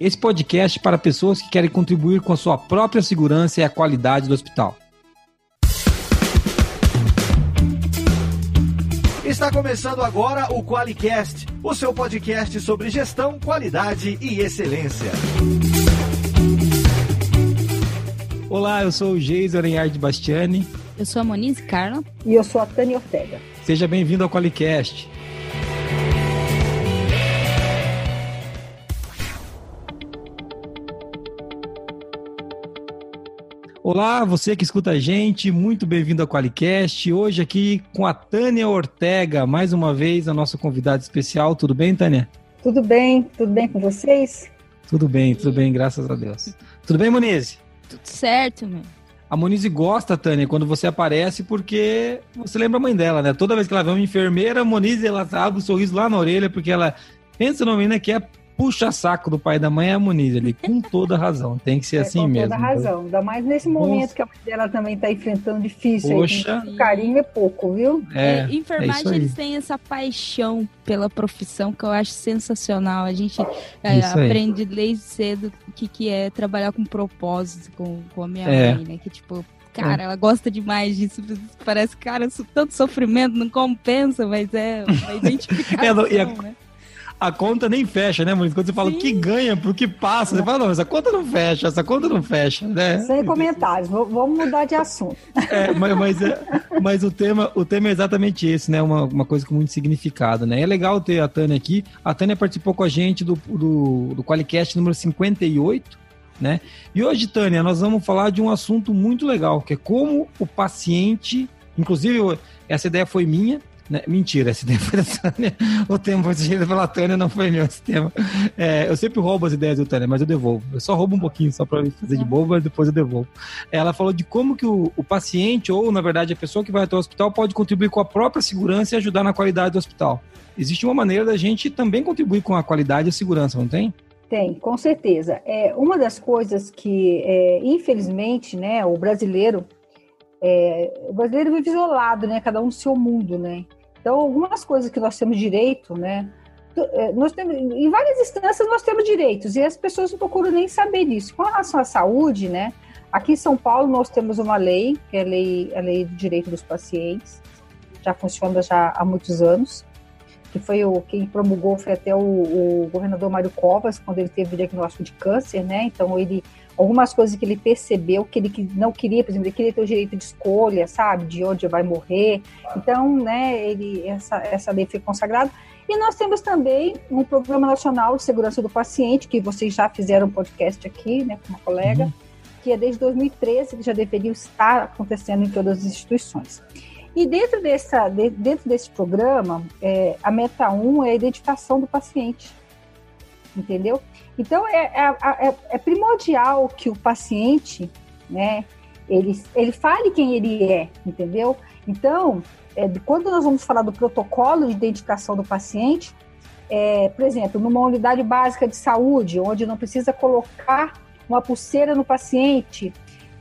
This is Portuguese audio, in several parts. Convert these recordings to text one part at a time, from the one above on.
Esse podcast é para pessoas que querem contribuir com a sua própria segurança e a qualidade do hospital. Está começando agora o QualiCast, o seu podcast sobre gestão, qualidade e excelência. Olá, eu sou o Geis Arenhard Bastiani. Eu sou a Monize Carla. E eu sou a Tânia Ortega. Seja bem-vindo ao QualiCast. Olá, você que escuta a gente, muito bem-vindo ao Qualicast. Hoje aqui com a Tânia Ortega, mais uma vez a nossa convidada especial. Tudo bem, Tânia? Tudo bem, tudo bem com vocês? Tudo bem, tudo bem, graças a Deus. Tudo bem, Monize? Tudo certo, meu. A Monize gosta, Tânia, quando você aparece, porque você lembra a mãe dela, né? Toda vez que ela vê uma enfermeira, a Monize, ela abre o um sorriso lá na orelha, porque ela pensa numa menina que é puxa-saco do pai da mãe é a Muniz ali, com toda razão. Tem que ser é, assim com mesmo. Com toda razão. Ainda mais nesse momento Nossa. que a mãe dela também está enfrentando difícil. Poxa. Aí, carinho é pouco, viu? É, é enfermagem, é eles têm essa paixão pela profissão que eu acho sensacional. A gente é, aprende desde cedo o que, que é trabalhar com propósito com, com a minha é. mãe, né? Que tipo, cara, é. ela gosta demais disso. Parece, cara, tanto sofrimento não compensa, mas é uma identificação, é, e a, né? A conta nem fecha, né, Maurício? Quando você fala Sim. o que ganha pro que passa, você fala, não, essa conta não fecha, essa conta não fecha, né? Sem comentários, vamos mudar de assunto. É, mas, mas, é, mas, o, tema, o tema é exatamente esse, né? Uma, uma coisa com muito significado, né? É legal ter a Tânia aqui. A Tânia participou com a gente do, do, do Qualicast número 58, né? E hoje, Tânia, nós vamos falar de um assunto muito legal, que é como o paciente, inclusive essa ideia foi minha, né? Mentira, esse tema foi da Tânia. O tema foi sugerido pela Tânia, não foi meu esse tema. É, eu sempre roubo as ideias do Tânia, mas eu devolvo. Eu só roubo um pouquinho, só para fazer de bobo, mas depois eu devolvo. Ela falou de como que o, o, paciente, ou na verdade a pessoa que vai até o hospital, pode contribuir com a própria segurança e ajudar na qualidade do hospital. Existe uma maneira da gente também contribuir com a qualidade e a segurança, não tem? Tem, com certeza. É uma das coisas que, é, infelizmente, né, o brasileiro, é, o brasileiro vive isolado, né, cada um no seu mundo, né. Então, algumas coisas que nós temos direito, né? É, nós temos, em várias instâncias nós temos direitos e as pessoas não procuram nem saber disso. Com relação à saúde, né? Aqui em São Paulo nós temos uma lei, que é a lei, a lei do direito dos pacientes, já funciona já há muitos anos, que foi o quem promulgou foi até o, o governador Mário Covas quando ele teve o diagnóstico de câncer, né? Então ele algumas coisas que ele percebeu que ele não queria, por exemplo, ele queria ter o direito de escolha, sabe, de onde vai morrer. Então, né, ele, essa, essa lei foi consagrada. E nós temos também um Programa Nacional de Segurança do Paciente, que vocês já fizeram um podcast aqui, né, com uma colega, uhum. que é desde 2013, que já deveria estar acontecendo em todas as instituições. E dentro, dessa, dentro desse programa, é, a meta 1 é a identificação do paciente, entendeu? Então, é, é, é, é, primordial que o paciente, né, ele, ele fale quem ele é, entendeu? Então, é, quando nós vamos falar do protocolo de identificação do paciente, é, por exemplo, numa unidade básica de saúde, onde não precisa colocar uma pulseira no paciente,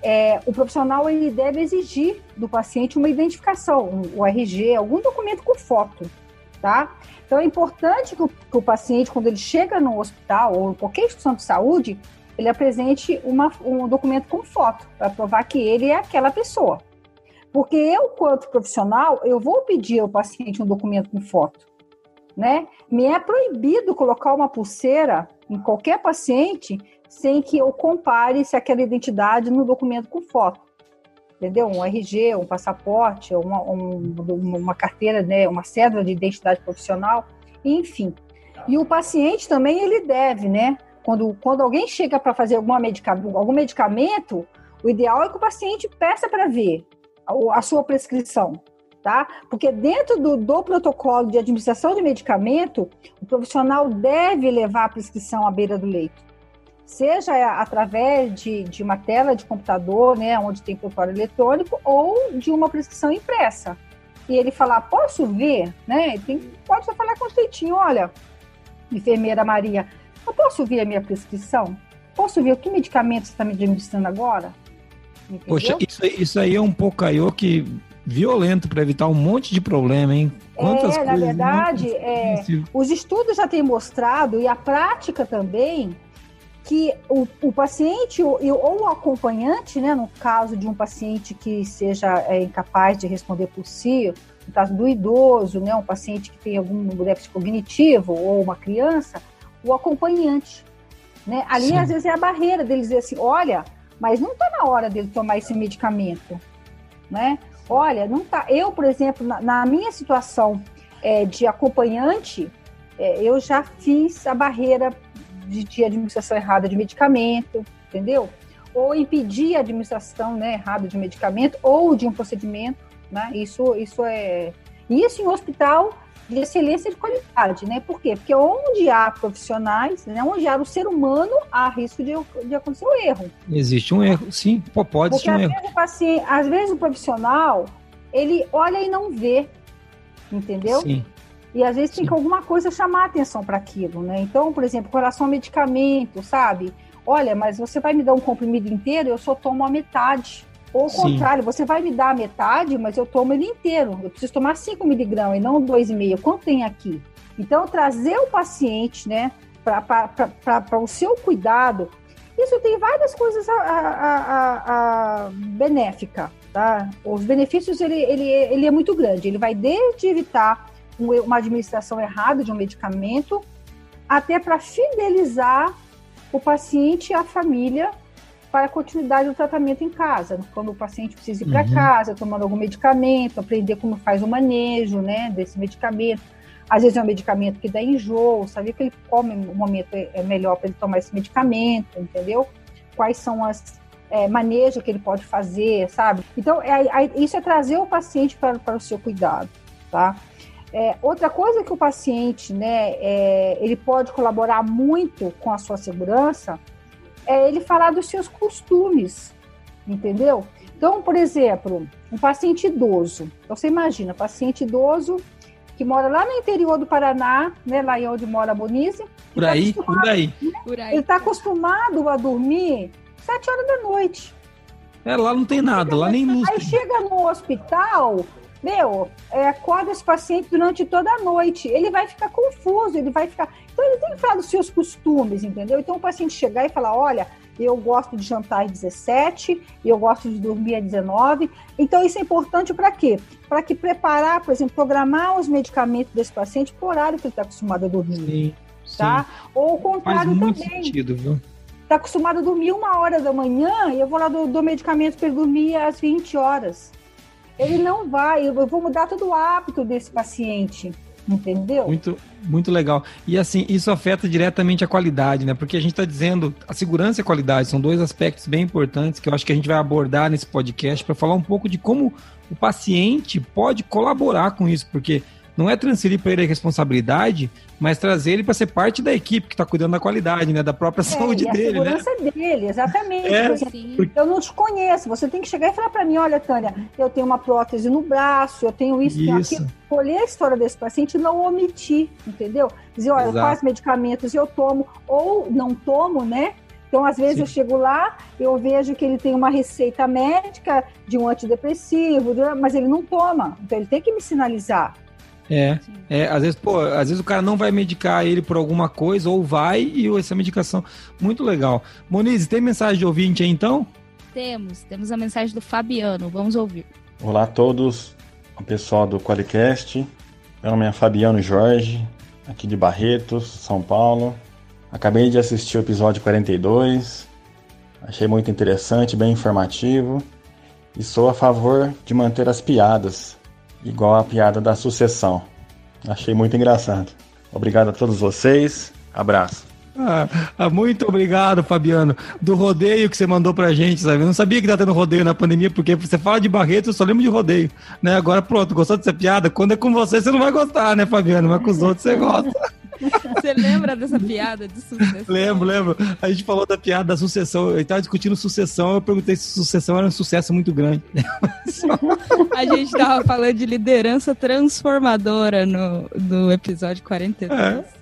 é, o profissional ele deve exigir do paciente uma identificação, o RG, algum documento com foto, tá? Então é importante que o, que o, paciente, quando ele chega no hospital ou em qualquer instituição de saúde, ele apresente uma, um documento com foto para provar que ele é aquela pessoa. Porque eu, quanto profissional, eu vou pedir ao paciente um documento com foto, né? Me é proibido colocar uma pulseira em qualquer paciente sem que eu compare se aquela identidade no documento com foto entendeu? Um RG, um passaporte, uma, um, uma carteira, né, uma cédula de identidade profissional, enfim. E o paciente também ele deve, né? Quando, quando alguém chega para fazer alguma medica, algum medicamento, o ideal é que o paciente peça para ver a, a, sua prescrição, tá? Porque dentro do, do protocolo de administração de medicamento, o profissional deve levar a prescrição à beira do leito seja através de, de uma tela de computador, né, onde tem protocolo eletrônico, ou de uma prescrição impressa. E ele falar, posso ver? Né? Tem, pode só falar com o jeitinho, olha, enfermeira Maria, eu posso ver a minha prescrição? Posso ver o que medicamento você está me administrando agora? Entendeu? Poxa, isso, isso aí é um poucaiô que violento para evitar um monte de problema, hein? Quantas é, na verdade, é, os estudos já têm mostrado, e a prática também, que o, o paciente ou, ou, o acompanhante, né, no caso de um paciente que seja é, incapaz de responder por si, no caso do idoso, né, um paciente que tem algum déficit cognitivo ou uma criança, o acompanhante. Né? Ali, Sim. às vezes, é a barreira dele dizer assim, olha, mas não está na hora dele tomar esse medicamento, né? Olha, não tá. Eu, por exemplo, na, na minha situação é, de acompanhante, é, eu já fiz a barreira de, de, administração errada de medicamento, entendeu? Ou impedir a administração né, errada de medicamento ou de um procedimento, né? Isso, isso é isso em hospital de excelência de qualidade, né? Por quê? Porque onde há profissionais, né, onde há o ser humano, há risco de, de acontecer um erro. Existe um erro, sim, pode existir um erro. Vezes, paciente, às vezes o profissional, ele olha e não vê, entendeu? Sim. E às vezes tem que alguma coisa chamar atenção para aquilo, né? Então, por exemplo, com relação ao medicamento, sabe? Olha, mas você vai me dar um comprimido inteiro, eu só tomo a metade. Ou ao contrário, você vai me dar a metade, mas eu tomo ele inteiro. Eu preciso tomar 5 miligramas e não 2,5. Quanto tem aqui? Então, trazer o paciente, né, para o seu cuidado, isso tem várias coisas a, a, a, a benéfica, tá? Os benefícios, ele, ele, ele é muito grande. Ele vai desde evitar uma administração errada de um medicamento, até para fidelizar o paciente e a família para a continuidade do tratamento em casa, quando o paciente precisa ir para uhum. casa, tomando algum medicamento, aprender como faz o manejo, né, desse medicamento. Às vezes é um medicamento que dá enjoo, saber que ele come no momento é, é melhor para ele tomar esse medicamento, entendeu? Quais são as é, manejo que ele pode fazer, sabe? Então, é, é, isso é trazer o paciente para, para o seu cuidado, tá? É, outra coisa que o paciente, né, é, ele pode colaborar muito com a sua segurança é ele falar dos seus costumes, entendeu? Então, por exemplo, um paciente idoso. Então, você imagina, paciente idoso que mora lá no interior do Paraná, né, lá onde mora a Bonise. Por tá aí, por aí. Né, por aí. Ele está acostumado a dormir sete horas da noite. É, lá não tem nada, lá nem luz. Aí chega no hospital, meu, é, acorda esse paciente durante toda a noite. Ele vai ficar confuso, ele vai ficar. Então, ele tem que falar dos seus costumes, entendeu? Então, o paciente chegar e falar: olha, eu gosto de jantar às 17, eu gosto de dormir às 19. Então, isso é importante para quê? Para que preparar, por exemplo, programar os medicamentos desse paciente por horário que ele está acostumado a dormir. Sim, tá? Sim. Ou o contrário Faz muito também. Sentido, viu? Está acostumado a dormir uma hora da manhã e eu vou lá do, do medicamento para ele dormir às 20 horas ele não vai, eu vou mudar todo o hábito desse paciente, entendeu? Muito, muito legal. E assim, isso afeta diretamente a qualidade, né? Porque a gente está dizendo, a segurança e a qualidade são dois aspectos bem importantes que eu acho que a gente vai abordar nesse podcast para falar um pouco de como o paciente pode colaborar com isso, porque não é transferir para ele a responsabilidade, mas trazer ele para ser parte da equipe que está cuidando da qualidade, né? Da própria é, saúde e a dele. A né? segurança né? dele, exatamente. É, eu não te conheço. Você tem que chegar e falar para mim: olha, Tânia, eu tenho uma prótese no braço, eu tenho isso, tenho aquilo. Colher a história desse paciente e não omitir, entendeu? Dizer, olha, Exato. quais medicamentos eu tomo ou não tomo, né? Então, às vezes, Sim. eu chego lá, eu vejo que ele tem uma receita médica de um antidepressivo, mas ele não toma. Então, ele tem que me sinalizar. É, é, às vezes, pô, às vezes o cara não vai medicar ele por alguma coisa, ou vai e essa medicação. Muito legal. Monize, tem mensagem de ouvinte aí então? Temos, temos a mensagem do Fabiano, vamos ouvir. Olá a todos, o pessoal do Qualicast. Meu nome é Fabiano Jorge, aqui de Barretos, São Paulo. Acabei de assistir o episódio 42, achei muito interessante, bem informativo. E sou a favor de manter as piadas igual a piada da sucessão. Achei muito engraçado. Obrigado a todos vocês. Abraço. Ah, ah, muito obrigado, Fabiano. Do rodeio que você mandou pra gente, sabe? Eu não sabia que tá tendo rodeio na pandemia, porque você fala de Barreto, eu só lembro de rodeio. Né? Agora, pronto, gostou dessa piada? Quando é com você, você não vai gostar, né, Fabiano? Mas com os outros você gosta. Você lembra dessa piada de sucessão? Lembro, lembro. A gente falou da piada da sucessão. Eu estava discutindo sucessão, eu perguntei se sucessão era um sucesso muito grande. A gente estava falando de liderança transformadora no, no episódio 42. É.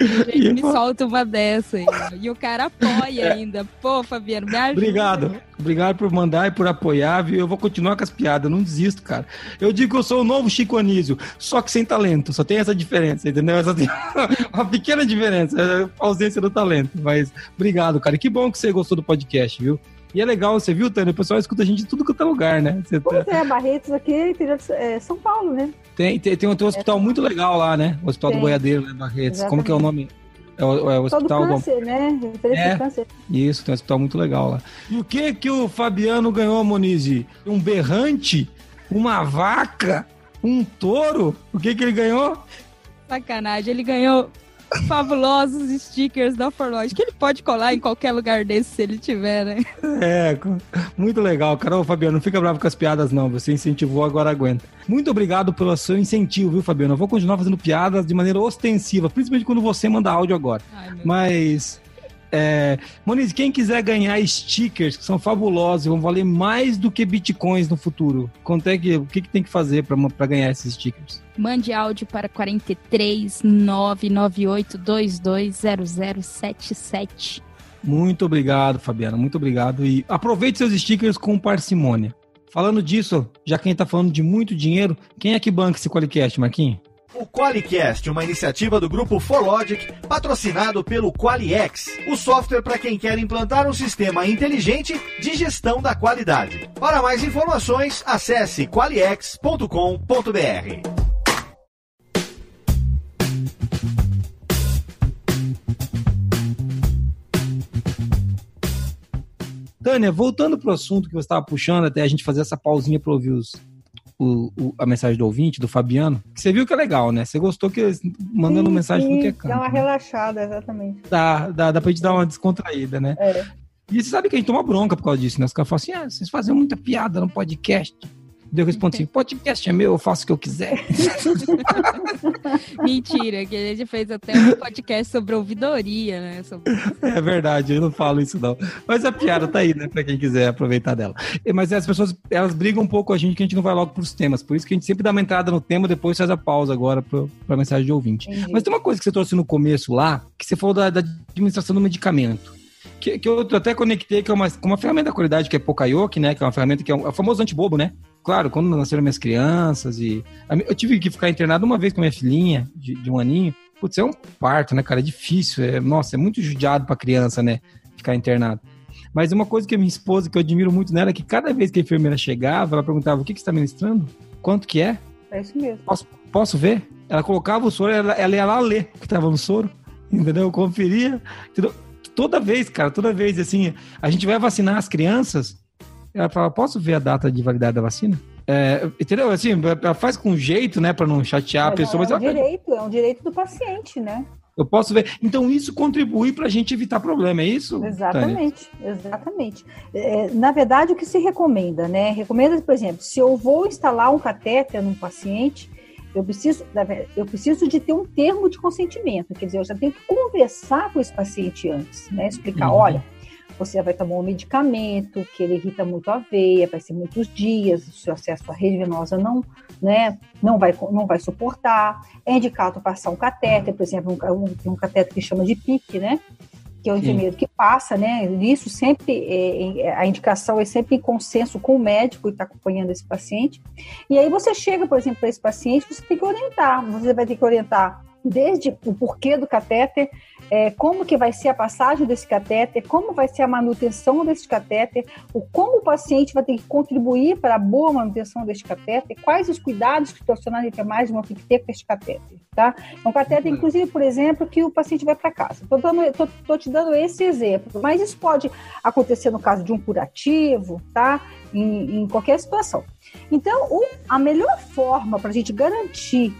Gente, me solta uma dessa aí. E o cara apoia ainda. Pô, Fabiano, me ajuda. Obrigado. Obrigado por mandar e por apoiar, viu? Eu vou continuar com as piadas, não desisto, cara. Eu digo que eu sou o novo Chico Anísio, só que sem talento. Só tem essa diferença, entendeu? Essa uma pequena diferença, é a ausência do talento. Mas obrigado, cara. E que bom que você gostou do podcast, viu? E é legal, você viu, Tânia? O pessoal escuta a gente de tudo quanto é lugar, né? Você pois tá... é, Barretos aqui é São Paulo, né? Tem, tem, tem, um, tem um hospital é. muito legal lá, né? O Hospital tem. do Boiadeiro, né, Barretos? Exatamente. Como que é o nome? É o, é o hospital do câncer, do... né? é, câncer. Isso, tem um hospital muito legal lá. E o que que o Fabiano ganhou, Monize? Um berrante? Uma vaca? Um touro? O que que ele ganhou? Sacanagem, ele ganhou fabulosos stickers da Forlodge, que ele pode colar em qualquer lugar desse se ele tiver, né? É, muito legal. Carol, Fabiano, não fica bravo com as piadas, não. Você incentivou, agora aguenta. Muito obrigado pelo seu incentivo, viu, Fabiano? Eu vou continuar fazendo piadas de maneira ostensiva, principalmente quando você manda áudio agora. Ai, Mas. É, Moniz, quem quiser ganhar stickers que são fabulosos e vão valer mais do que bitcoins no futuro, quanto é que, o que, que tem que fazer para ganhar esses stickers? Mande áudio para 43 998 220077. Muito obrigado, Fabiana. Muito obrigado. E aproveite seus stickers com parcimônia. Falando disso, já quem está falando de muito dinheiro, quem é que banca esse Qualicast, Marquinhos? O Qualicast, uma iniciativa do grupo Forlogic, patrocinado pelo Qualiex, o software para quem quer implantar um sistema inteligente de gestão da qualidade. Para mais informações, acesse qualiex.com.br. Tânia, voltando para o assunto que você estava puxando, até a gente fazer essa pausinha para ouvir os, o, o, a mensagem do ouvinte, do Fabiano, que você viu que é legal, né? Você gostou que mandando sim, mensagem sim, que é canto. Dá uma né? relaxada, exatamente. Dá, dá, dá pra gente dar uma descontraída, né? É. E você sabe que a gente toma bronca por causa disso, né? Os caras falam assim: ah, vocês fazem muita piada no podcast. Deu respondo assim: podcast é meu, eu faço o que eu quiser. Mentira, que a gente fez até um podcast sobre ouvidoria, né? Sobre... É verdade, eu não falo isso não. Mas a piada tá aí, né? Pra quem quiser aproveitar dela. Mas as pessoas, elas brigam um pouco com a gente que a gente não vai logo pros temas. Por isso que a gente sempre dá uma entrada no tema, depois faz a pausa agora pro, pra mensagem de ouvinte. Entendi. Mas tem uma coisa que você trouxe no começo lá, que você falou da, da administração do medicamento que, que eu até conectei que é uma, uma ferramenta da qualidade que é Pokayoke, né? Que é uma ferramenta que é, um, é o famoso antibobo, né? Claro, quando nasceram minhas crianças e... Eu tive que ficar internado uma vez com minha filhinha, de, de um aninho. Putz, é um parto, né, cara? É difícil. É, nossa, é muito judiado pra criança, né? Ficar internado. Mas uma coisa que a minha esposa, que eu admiro muito nela, é que cada vez que a enfermeira chegava, ela perguntava, o que, que você está ministrando? Quanto que é? É isso mesmo. Posso, posso ver? Ela colocava o soro, ela, ela ia lá ler o que estava no soro, entendeu? Eu conferia, entendeu? Toda vez, cara, toda vez, assim, a gente vai vacinar as crianças, ela fala, posso ver a data de validade da vacina? É, entendeu? Assim, ela faz com jeito, né, para não chatear mas a pessoa. É um direito, é um direito do paciente, né? Eu posso ver. Então, isso contribui para a gente evitar problema, é isso? Exatamente, Tânia? exatamente. É, na verdade, o que se recomenda, né? Recomenda, por exemplo, se eu vou instalar um catéter num paciente, eu preciso, eu preciso de ter um termo de consentimento, quer dizer, eu já tenho que conversar com esse paciente antes, né? Explicar, uhum. olha, você vai tomar um medicamento que ele irrita muito a veia, vai ser muitos dias, o seu acesso à rede venosa não, né, não vai, não vai suportar. É indicado passar um catéter, por exemplo, um, um catéter que chama de PIC, né? que é o enfermeiro Sim. que passa, né? Isso sempre, é, é, a indicação é sempre em consenso com o médico que está acompanhando esse paciente. E aí você chega, por exemplo, para esse paciente, você tem que orientar. Você vai ter que orientar desde o porquê do catéter, é, como que vai ser a passagem desse catéter, como vai ser a manutenção desse catéter, o como o paciente vai ter que contribuir para a boa manutenção desse catéter, quais os cuidados que os profissionais de enfermagem vão ter que ter com este catéter, tá? É um catéter, inclusive, por exemplo, que o paciente vai para casa. Estou te dando esse exemplo, mas isso pode acontecer no caso de um curativo, tá? Em, em qualquer situação. Então, o, a melhor forma para a gente garantir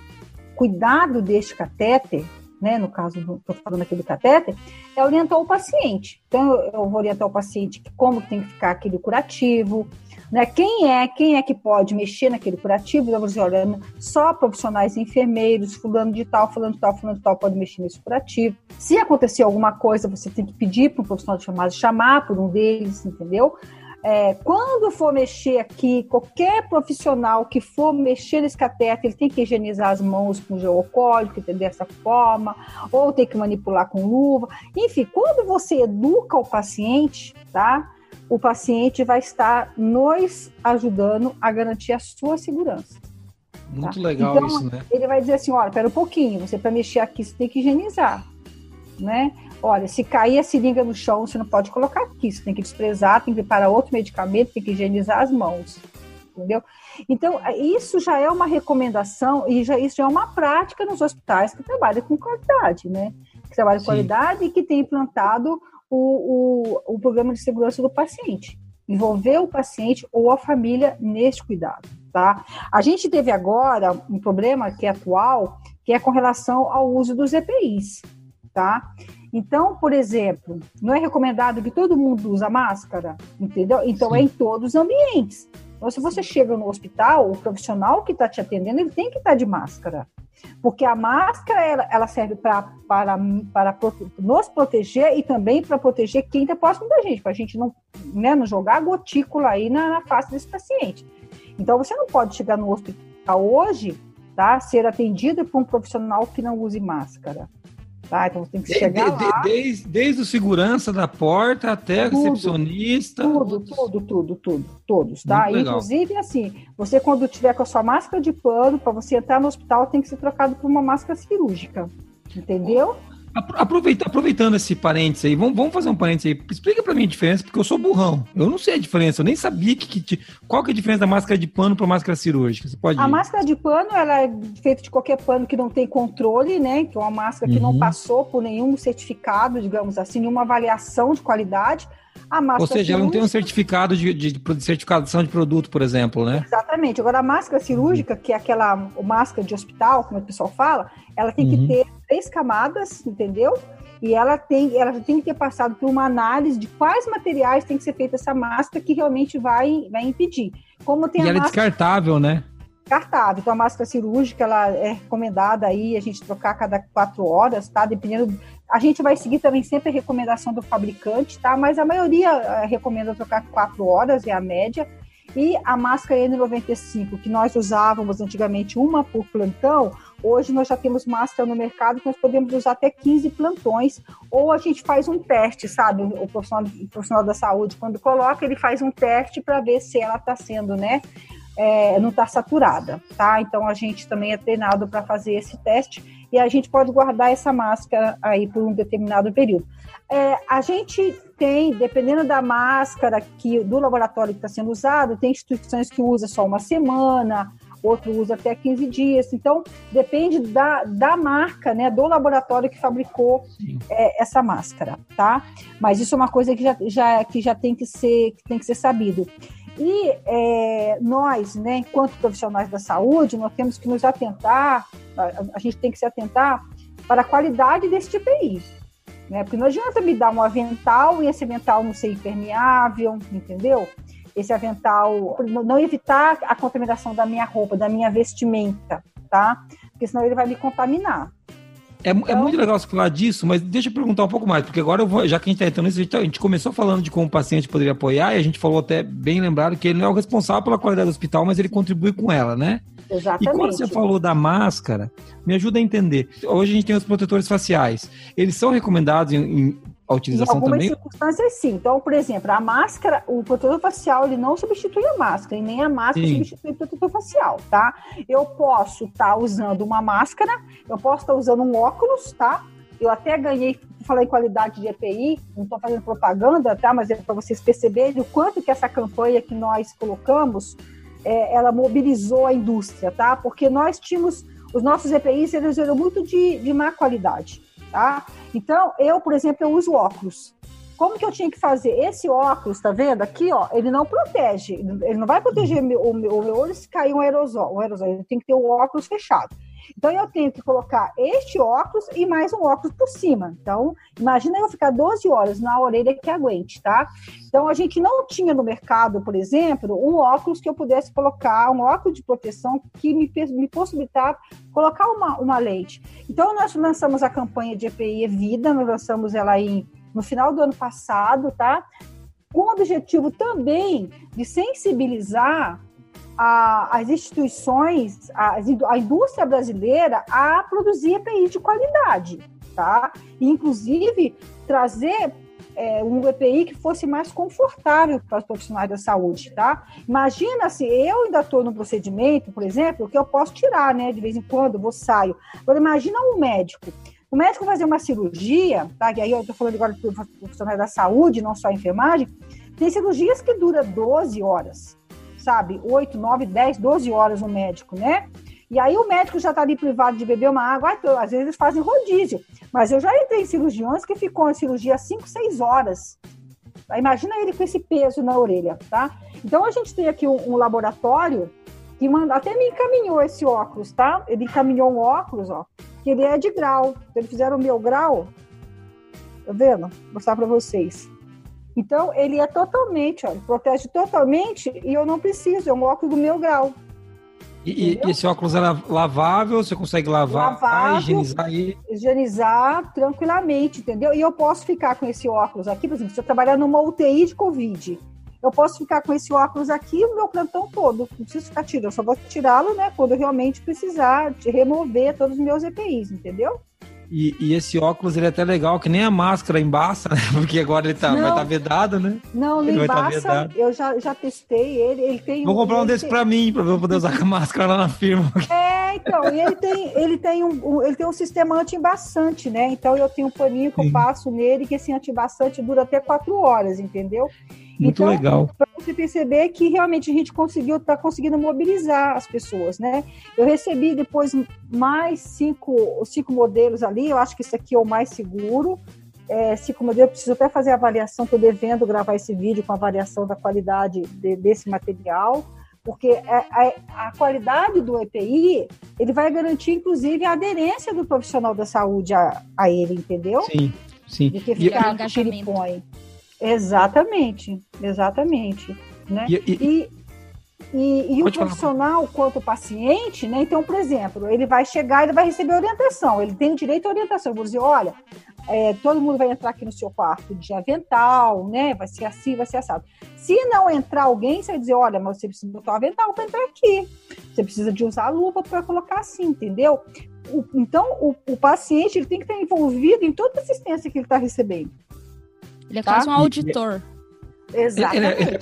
cuidado deste catéter, né, no caso, estou falando aqui do catéter, é orientar o paciente. Então, eu vou orientar o paciente como tem que ficar aquele curativo, né, quem é, quem é que pode mexer naquele curativo, eu vou dizer, olha, só profissionais enfermeiros, fulano de tal, fulano de tal, fulano de tal pode mexer nesse curativo. Se acontecer alguma coisa, você tem que pedir para o profissional de chamada chamar por um deles, entendeu? É, quando for mexer aqui, qualquer profissional que for mexer nesse cateter, ele tem que higienizar as mãos com gel alcoólico, dessa forma, ou tem que manipular com luva. Enfim, quando você educa o paciente, tá? O paciente vai estar nos ajudando a garantir a sua segurança. Muito tá? legal então, isso, né? Ele vai dizer assim, olha, pera um pouquinho, você para mexer aqui, você tem que higienizar, né? Olha, se cair a seringa no chão, você não pode colocar aqui, você tem que desprezar, tem que preparar outro medicamento, tem que higienizar as mãos, entendeu? Então, isso já é uma recomendação e já, isso já é uma prática nos hospitais que trabalham com qualidade, né? Que trabalham com qualidade e que tem implantado o, o, o programa de segurança do paciente. Envolver o paciente ou a família neste cuidado, tá? A gente teve agora um problema que é atual, que é com relação ao uso dos EPIs, tá? Então, por exemplo, não é recomendado que todo mundo use máscara, entendeu? Então, Sim. é em todos os ambientes. Então, se você chega no hospital, o profissional que está te atendendo, ele tem que estar tá de máscara. Porque a máscara, ela, ela serve pra, para, para nos proteger e também para proteger quem está próximo da gente, para a gente não, né, não jogar gotícula aí na, na face desse paciente. Então, você não pode chegar no hospital hoje, tá, ser atendido por um profissional que não use máscara. Tá? Então tem que chegar de, lá. Desde, desde o segurança da porta até tudo, recepcionista. Tudo, tudo, tudo, tudo, todos, tá? Inclusive, assim, você quando tiver com a sua máscara de pano, para você entrar no hospital, tem que ser trocado por uma máscara cirúrgica. Entendeu? Aproveita, aproveitando esse parênteses aí, vamos, vamos fazer um parênteses aí. Explica pra mim a diferença, porque eu sou burrão. Eu não sei a diferença, eu nem sabia que, que qual que é a diferença da máscara de pano para máscara cirúrgica. Você pode. A máscara de pano, ela é feita de qualquer pano que não tem controle, né? Que é uma máscara que uhum. não passou por nenhum certificado, digamos assim, nenhuma avaliação de qualidade. A máscara Ou seja, ela não tem um certificado de, de, de, certificação de produto, por exemplo, né? Exatamente. Agora, a máscara cirúrgica, que é aquela máscara de hospital, como o pessoal fala, ela tem uhum. que ter três camadas, entendeu? E ela tem, ela tem que ter passado por uma análise de quais materiais tem que ser feita essa máscara que realmente vai, vai impedir. Como tem e a ela é máscara... é descartável, né? Descartável. Então, a máscara cirúrgica, ela é recomendada aí a gente trocar a cada quatro horas, tá? Dependendo... A gente vai seguir também sempre a recomendação do fabricante, tá? Mas a maioria uh, recomenda trocar quatro horas, é a média. E a máscara N95, que nós usávamos antigamente uma por plantão, hoje nós já temos máscara no mercado que nós podemos usar até 15 plantões, ou a gente faz um teste, sabe? O profissional, o profissional da saúde, quando coloca, ele faz um teste para ver se ela está sendo, né? É, não está saturada, tá? Então a gente também é treinado para fazer esse teste e a gente pode guardar essa máscara aí por um determinado período. É, a gente tem, dependendo da máscara que do laboratório que está sendo usado, tem instituições que usa só uma semana, outro usa até 15 dias. Então, depende da, da marca, né, do laboratório que fabricou é, essa máscara, tá? Mas isso é uma coisa que já, já, que já tem, que ser, que tem que ser sabido. E é, nós, né, enquanto profissionais da saúde, nós temos que nos atentar, a, a gente tem que se atentar para a qualidade desse TPI. Né? Porque não adianta me dar um avental e esse avental não ser impermeável, entendeu? Esse avental, não evitar a contaminação da minha roupa, da minha vestimenta, tá? Porque senão ele vai me contaminar. É, é então, é muito legal você falar disso, mas deixa eu perguntar um pouco mais, porque agora, vou, já que a gente está entrando nisso, a gente, tá, a gente, começou falando de como o paciente poderia apoiar, e a gente falou até bem lembrado que ele não é o responsável pela qualidade do hospital, mas ele contribui com ela, né? Exatamente. E quando você falou da máscara, me ajuda a entender. Hoje a gente tem os protetores faciais. Eles são recomendados em, em a utilização em algumas também? circunstâncias, sim. Então, por exemplo, a máscara, o protetor facial, ele não substitui a máscara, e nem a máscara sim. substitui o protetor facial, tá? Eu posso estar tá usando uma máscara, eu posso estar tá usando um óculos, tá? Eu até ganhei, falei qualidade de EPI, não estou fazendo propaganda, tá? Mas é para vocês perceberem o quanto que essa campanha que nós colocamos, é, ela mobilizou a indústria, tá? Porque nós tínhamos, os nossos EPIs, eles eram muito de, de má qualidade tá? Então, eu, por exemplo, eu uso óculos. Como que eu tinha que fazer? Esse óculos, tá vendo? Aqui, ó, ele não protege. Ele não vai proteger o meu, o meu olho se cair um aerosol. Um aerosol. Ele tem que ter o óculos fechado. Então eu tenho que colocar este óculos e mais um óculos por cima. Então, imagina eu ficar 12 horas na orelha que aguente, tá? Então a gente não tinha no mercado, por exemplo, um óculos que eu pudesse colocar, um óculos de proteção que me, me possibilitava colocar uma, uma lente. Então nós lançamos a campanha de EPI Vida, nós lançamos ela aí no final do ano passado, tá? com o objetivo também de sensibilizar a, as instituições, a, a indústria brasileira a produzir EPI de qualidade, tá? E, inclusive, trazer é, um EPI que fosse mais confortável para os profissionais da saúde, tá? Imagina se eu ainda estou no procedimento, por exemplo, que eu posso tirar, né? De vez em quando, vou saio. Agora, imagina um médico. O médico fazer uma cirurgia, tá? E aí eu estou falando agora do profissionais da saúde, não só enfermagem, tem cirurgias que duram 12 horas, sabe? 8, 9, 10, 12 horas no médico, né? E aí o médico já está ali privado de beber uma água, às vezes eles fazem rodízio. Mas eu já entrei em cirurgiões que ficou em cirurgia 5, 6 horas. Imagina ele com esse peso na orelha, tá? Então a gente tem aqui um, um laboratório que manda, até me encaminhou esse óculos, tá? Ele encaminhou um óculos, ó, que ele é de grau. Então, eles fizeram o meu grau, tá vendo? Vou mostrar para vocês. Então, ele é totalmente, ó, protege totalmente e eu não preciso, é um óculos do meu grau. E, e, esse óculos é lavável, você consegue lavar, lavável, higienizar ele? Higienizar tranquilamente, entendeu? E eu posso ficar com esse óculos aqui, por exemplo, se eu trabalhar numa UTI de Covid, eu posso ficar com esse óculos aqui o meu plantão todo. Não preciso ficar tirando, eu só vou tirá-lo, né, quando eu realmente precisar de remover todos os meus EPIs, entendeu? E, e, esse óculos ele é até legal, que nem a máscara embaça, né? Porque agora ele tá, não, vai estar tá vedado, né? Não, ele, tá embaça, tá eu já, já testei ele, ele tem Vou comprar um desse tem... para mim, para eu poder usar a máscara lá na firma. É, então, e ele tem, ele tem um, um ele tem um sistema anti-embaçante, né? Então eu tenho um paninho que eu passo nele, que esse anti-embaçante dura até quatro horas, entendeu? Muito então, legal. Para você perceber que realmente a gente conseguiu, está conseguindo mobilizar as pessoas, né? Eu recebi depois mais cinco, cinco modelos ali, eu acho que esse aqui é o mais seguro. É, cinco modelos, preciso até fazer a avaliação, estou devendo gravar esse vídeo com a avaliação da qualidade de, desse material, porque a, é, a, a, qualidade do EPI, ele vai garantir, inclusive, a aderência do profissional da saúde a, a ele, entendeu? Sim, sim. De que ficar, e, que ele põe. Exatamente, exatamente. Né? E, e, e, e o profissional, falar. quanto o paciente, né? Então, por exemplo, ele vai chegar, ele vai receber orientação, ele tem direito à orientação. Eu vou dizer, olha, é, todo mundo vai entrar aqui no seu quarto de avental, né? Vai ser assim, vai ser assado. Se não entrar alguém, você vai dizer, olha, mas você precisa botar o avental para entrar aqui. Você precisa de usar a luva para colocar assim, entendeu? O, então, o, o paciente ele tem que estar envolvido em toda a assistência que ele está recebendo. Ele é tá? quase um auditor. Exatamente.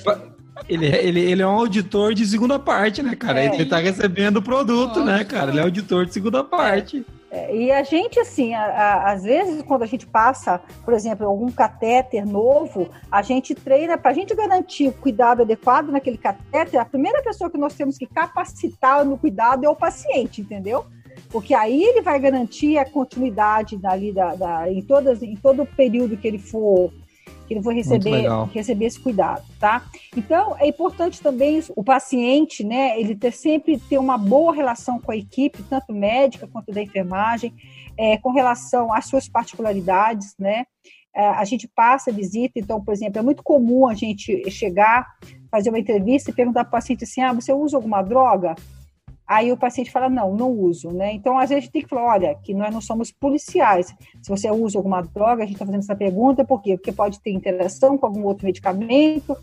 Ele, é, ele, ele é um auditor de segunda parte, né, cara? É. Ele está recebendo o produto, Nossa. né, cara? Ele é auditor de segunda parte. É, e a gente, assim, a, a, às vezes, quando a gente passa, por exemplo, algum catéter novo, a gente treina, para a gente garantir o cuidado adequado naquele catéter, a primeira pessoa que nós temos que capacitar no cuidado é o paciente, entendeu? Porque aí ele vai garantir a continuidade dali da, da, em, todas, em todo o período que ele for que ele for receber, receber esse cuidado, tá? Então, é importante também o paciente, né, ele ter sempre ter uma boa relação com a equipe, tanto médica quanto da enfermagem, é, com relação às suas particularidades, né? É, a gente passa visita, então, por exemplo, é muito comum a gente chegar, fazer uma entrevista e perguntar para o paciente assim, ah, você usa alguma droga? Aí o paciente fala, não, não uso, né? Então, às vezes, a gente tem que falar, olha, que nós não somos policiais. Se você usa alguma droga, a gente está fazendo essa pergunta, por quê? Porque pode ter interação com algum outro medicamento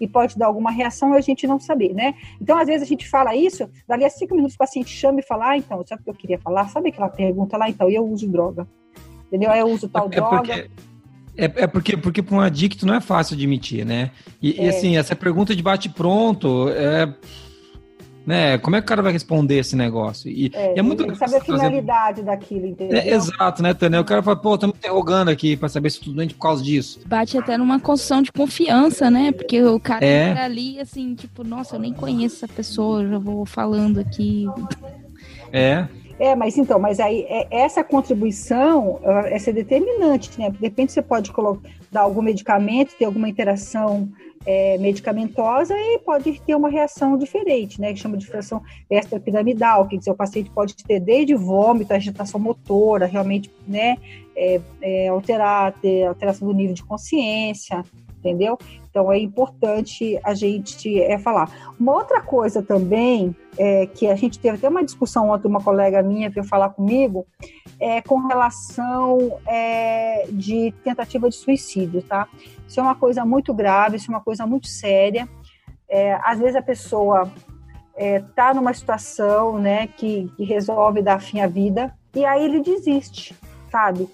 e pode dar alguma reação e a gente não saber, né? Então, às vezes, a gente fala isso, dali a cinco minutos o paciente chama e fala, ah, então, sabe o que eu queria falar? Sabe aquela pergunta lá, então, eu uso droga, entendeu? Eu uso tal é, é droga... Porque... É, é, porque, porque para um adicto não é fácil admitir, né? E, é. e assim, essa pergunta de bate-pronto é né? Como é que o cara vai responder esse negócio? E é, é muito saber a finalidade daquilo, entendeu? É, exato, né, Tânia? O cara fala, pô, estamos interrogando aqui para saber se tudo bem por causa disso. Bate até numa construção de confiança, né? Porque o cara é. Tá ali, assim, tipo, nossa, eu nem conheço essa pessoa, eu já vou falando aqui. É. É, mas então, mas aí é, essa contribuição essa é determinante, né? De repente você pode colocar, dar algum medicamento, ter alguma interação é, medicamentosa e pode ter uma reação diferente, né, que chama de fração extrapiramidal, que dizer, o paciente pode ter desde vômito, agitação motora, realmente, né, é, é, alterar, ter alteração do nível de consciência, entendeu? Então é importante a gente é, falar. Uma outra coisa também, é, que a gente teve até uma discussão ontem, uma colega minha veio falar comigo, é, com relação é, de tentativa de suicídio, tá? Isso é uma coisa muito grave, isso é uma coisa muito séria. É, às vezes a pessoa está é, numa situação, né, que, que resolve dar fim à vida e aí ele desiste, sabe?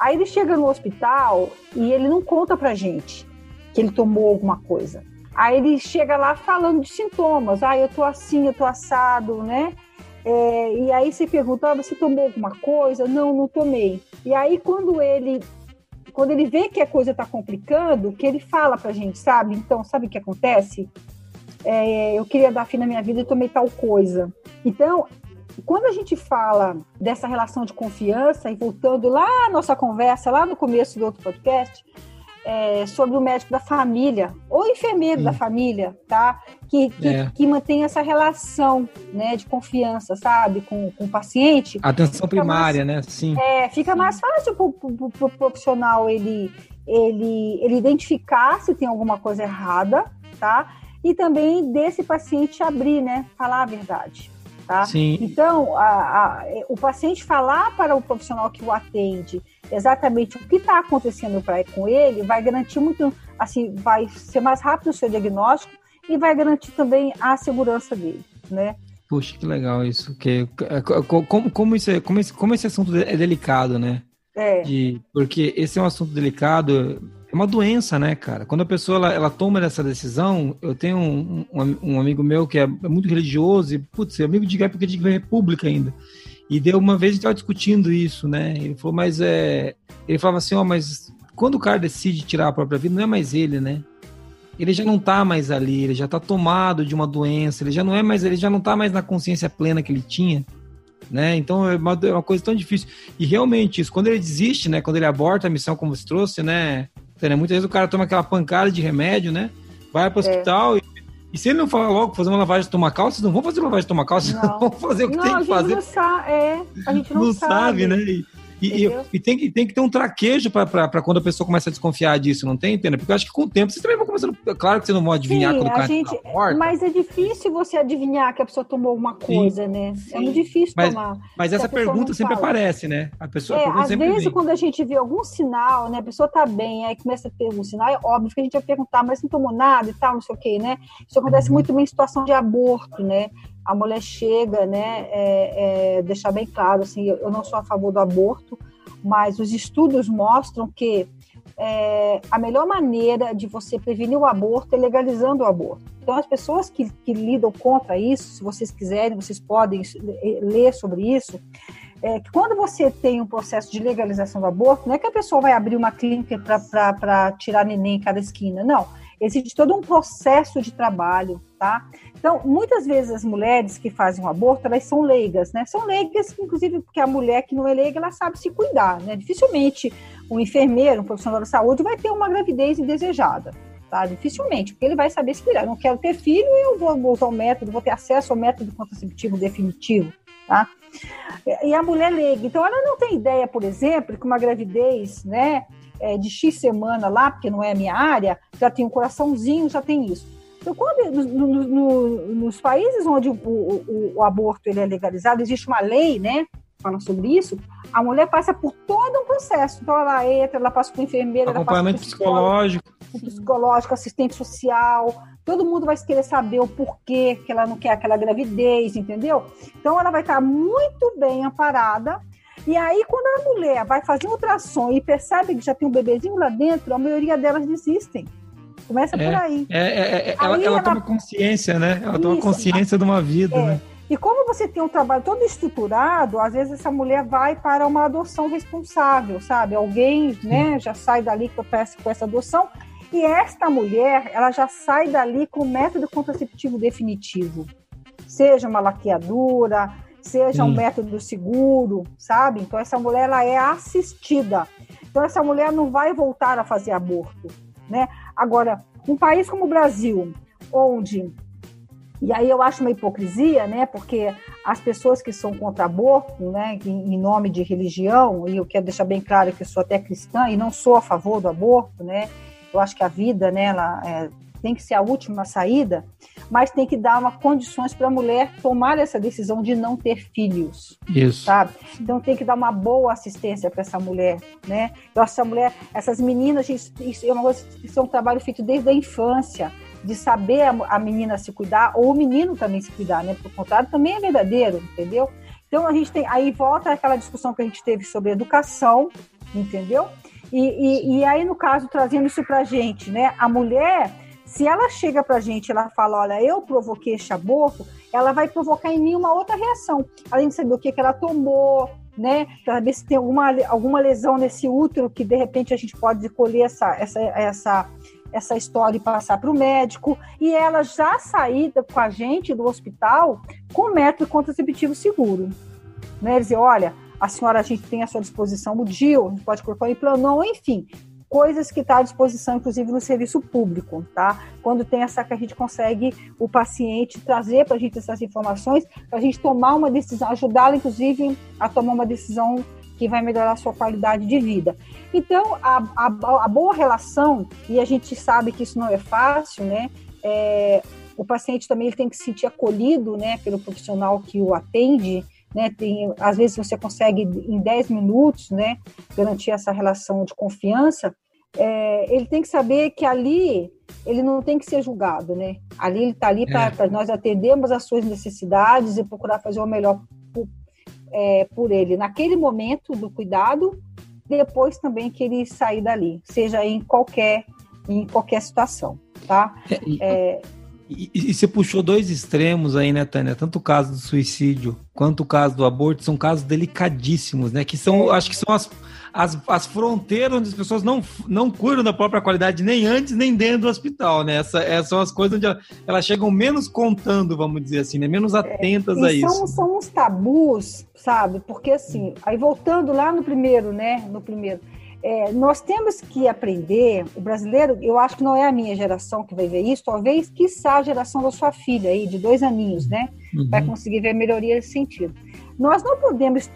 Aí ele chega no hospital e ele não conta pra gente que ele tomou alguma coisa. Aí ele chega lá falando de sintomas. Ah, eu tô assim, eu tô assado, né? É, e aí você pergunta, ah, você tomou alguma coisa? Não, não tomei. E aí quando ele quando ele vê que a coisa está complicando, que ele fala pra gente, sabe? Então, sabe o que acontece? É, eu queria dar fim na minha vida e tomei tal coisa. Então, quando a gente fala dessa relação de confiança, e voltando lá à nossa conversa, lá no começo do outro podcast, é, sobre o médico da família ou enfermeiro sim. da família, tá? Que, que, é. que, mantém essa relação né, de confiança, sabe, com, com o paciente. Atenção primária, mais, né? Sim. É, fica mais fácil para o profissional ele, ele, ele identificar se tem alguma coisa errada, tá? E também desse paciente abrir, né? Falar a verdade. Tá? Sim. Então, a, a, o paciente falar para o profissional que o atende exatamente o que está acontecendo pra, com ele vai garantir muito, assim, vai ser mais rápido o seu diagnóstico e vai garantir também a segurança dele, né? Puxa, que legal isso. Que, é, como, como, isso é, como, esse, como esse assunto é delicado, né? É. De, porque esse é um assunto delicado é uma doença, né, cara? Quando a pessoa ela, ela toma essa decisão, eu tenho um, um, um, amigo meu que é muito religioso e, putz, é amigo de época de República ainda. E deu uma vez estava discutindo isso, né? Ele falou, mas é. Ele falava assim, ó, oh, mas quando o cara decide tirar a própria vida, não é mais ele, né? Ele já não tá mais ali, ele já tá tomado de uma doença, ele já não é mais, ele já não tá mais na consciência plena que ele tinha né? Então é uma, é uma, coisa tão difícil. E realmente, isso, quando ele desiste, né? Quando ele aborta a missão, como você trouxe, né? Né? Muitas vezes o cara toma aquela pancada de remédio, né? Vai para o é. hospital e, e, se ele não falar logo fazer uma lavagem de estomacal, vocês não vão fazer lavagem de estomacal, vocês não, vão fazer o que não, tem que fazer. Não sabe, é, a gente não, não sabe. sabe né? E, e, e, e, tem, que, tem que ter um traquejo para quando a pessoa começa a desconfiar disso, não tem, entendeu? Porque eu acho que com o tempo vocês também vão começando. Claro que você não pode adivinhar Sim, quando o cara gente, tá morto. Mas é difícil você adivinhar que a pessoa tomou alguma coisa, Sim. né? É muito difícil mas, tomar. Mas essa pergunta sempre fala. aparece, né? A pessoa, é, a às vezes, vem. quando a gente vê algum sinal, né? A pessoa tá bem, aí começa a ter algum sinal, é óbvio que a gente vai perguntar, mas não tomou nada e tal, não sei o quê, né? Isso acontece uhum. muito bem em situação de aborto, né? A mulher chega, né? É, é, deixar bem claro, assim, eu não sou a favor do aborto, mas os estudos mostram que é, a melhor maneira de você prevenir o aborto é legalizando o aborto. Então, as pessoas que, que lidam contra isso, se vocês quiserem, vocês podem ler sobre isso, é que quando você tem um processo de legalização do aborto, não é que a pessoa vai abrir uma clínica para tirar neném em cada esquina, não. Existe todo um processo de trabalho, tá? Então, muitas vezes as mulheres que fazem o aborto, elas são leigas, né? São leigas, inclusive, porque a mulher que não é leiga, ela sabe se cuidar, né? Dificilmente um enfermeiro, um profissional da saúde vai ter uma gravidez indesejada, tá? Dificilmente, porque ele vai saber se cuidar. Eu não quero ter filho, eu vou usar o método, vou ter acesso ao método contraceptivo definitivo, tá? E a mulher leiga, então ela não tem ideia, por exemplo, que uma gravidez, né, é, de X semana lá, porque não é a minha área, já tem um coraçãozinho, já tem isso então, quando, no, no, nos países onde o, o, o, aborto ele é legalizado, existe uma lei, né? Fala sobre isso, a mulher passa por todo um processo. Então, ela entra, ela passa por enfermeira, acompanhamento psicológico, psicológico, assistente social. Todo mundo vai querer saber o porquê que ela não quer aquela gravidez, entendeu? Então, ela vai estar muito bem amparada. E aí, quando a mulher vai fazer um ultrassom e percebe que já tem um bebezinho lá dentro, a maioria delas desistem. Começa é, por aí. É, é, é ela, ela, ela, toma consciência, né? Ela Isso, toma consciência de uma vida, é. né? E como você tem um trabalho todo estruturado, às vezes essa mulher vai para uma adoção responsável, sabe? Alguém, né, já sai dali com essa, com essa adoção. E esta mulher, ela já sai dali com o método contraceptivo definitivo. Seja uma laqueadura, seja um método seguro, sabe? Então essa mulher ela é assistida. Então essa mulher não vai voltar a fazer aborto, né? Agora, um país como o Brasil, onde e aí eu acho uma hipocrisia, né? Porque as pessoas que são contra aborto, né, em nome de religião, e eu quero deixar bem claro que eu sou até cristã e não sou a favor do aborto, né? Eu acho que a vida, né, ela é, tem que ser a última saída. mas tem que dar uma condições para a mulher tomar essa decisão de não ter filhos. Isso. Sabe? Então tem que dar uma boa assistência para essa mulher, né? Então, essa mulher, essas meninas, isso é uma coisa, isso é um trabalho feito desde a infância de saber a, menina se cuidar ou o menino também se cuidar, né? Por contrário, também é verdadeiro, entendeu? Então a gente tem aí volta aquela discussão que a gente teve sobre educação, entendeu? E, e, e aí no caso trazendo isso para a gente, né? A mulher se ela chega para a gente ela fala, olha, eu provoquei este aborto, ela vai provocar em mim uma outra reação. Além de saber o que, que ela tomou, né? Ver se tem alguma, alguma lesão nesse útero que de repente a gente pode colher essa, essa, essa, essa história e passar para o médico. E ela já sair com a gente do hospital com método contraceptivo seguro. Né? Dizer, olha, a senhora, a gente tem à sua disposição o DIL, a gente pode colocar o implanon, enfim, coisas que está à disposição, inclusive no serviço público, tá? Quando tem essa que a gente consegue o paciente trazer para a gente essas informações, para a gente tomar uma decisão, ajudá-lo, inclusive, a tomar uma decisão que vai melhorar a sua qualidade de vida. Então, a, a, a boa relação, e a gente sabe que isso não é fácil, né? É, o paciente também ele tem que se sentir acolhido, né, pelo profissional que o atende, né? Tem, às vezes você consegue em 10 minutos, né, garantir essa relação de confiança. É, ele tem que saber que ali ele não tem que ser julgado, né? Ali ele está ali para é. nós atendermos as suas necessidades e procurar fazer o melhor por, é, por ele naquele momento do cuidado, depois também que ele sair dali, seja em qualquer em qualquer situação, tá? É, é e, e, você puxou dois extremos aí, né, Tânia? Tanto o caso do suicídio quanto o caso do aborto são casos delicadíssimos, né? Que são, acho que são as, as, as fronteiras onde as pessoas não, não cuidam da própria qualidade nem antes nem dentro do hospital, né? Essa, essas são as coisas onde elas chegam menos contando, vamos dizer assim, né? Menos atentas é, a isso. São, são uns tabus, sabe? Porque assim, aí voltando lá no primeiro, né? No primeiro é, nós temos que aprender, o brasileiro, eu acho que não é a minha geração que vai ver isso, talvez, quiçá, a geração da sua filha aí, de dois aninhos, né? Uhum. Vai conseguir ver melhoria nesse sentido. Nós não podemos,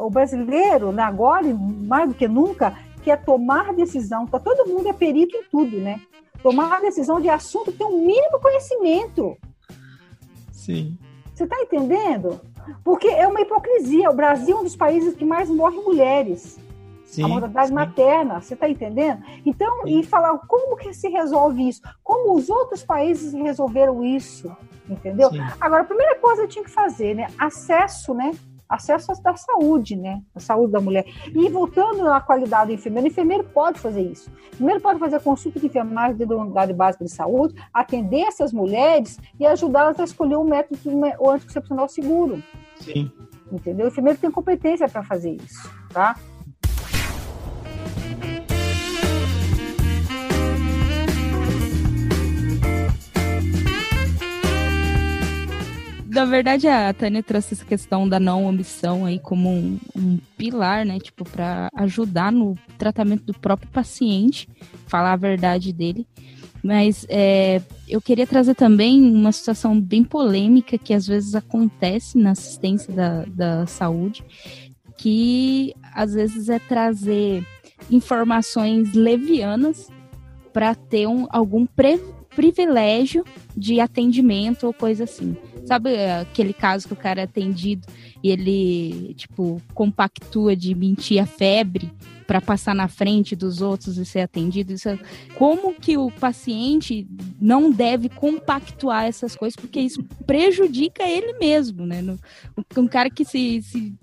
o brasileiro, né, agora, mais do que nunca, quer tomar decisão, tá, todo mundo é perito em tudo, né? Tomar decisão de assunto tem um mínimo conhecimento. Sim. Você está entendendo? Porque é uma hipocrisia. O Brasil é um dos países que mais morre mulheres. Sim, a mortalidade sim. materna, você está entendendo? Então, sim. e falar como que se resolve isso? Como os outros países resolveram isso? Entendeu? Agora, a primeira coisa que tinha que fazer, né? Acesso, né? Acesso à saúde, né? A saúde da mulher. E voltando à qualidade do enfermeiro, o enfermeiro pode fazer isso. O enfermeiro pode fazer consulta de enfermagem dentro da unidade básica de saúde, atender essas mulheres e ajudá-las a escolher um método anticoncepcional seguro. Sim. Entendeu? O enfermeiro tem competência para fazer isso, tá? Na verdade, a Tânia trouxe essa questão da não omissão aí como um, um pilar, né? Tipo, para ajudar no tratamento do próprio paciente, falar a verdade dele. Mas é, eu queria trazer também uma situação bem polêmica que às vezes acontece na assistência da, da saúde, que às vezes é trazer informações levianas para ter um, algum pre privilégio de atendimento ou coisa assim. Sabe eh, aquele caso que o cara é atendido e ele, tipo, compactua de mentir a febre para passar na frente dos outros e ser atendido? Isso é... Como que o paciente não deve compactuar essas coisas? Porque isso prejudica ele mesmo, né? No, um cara que se, se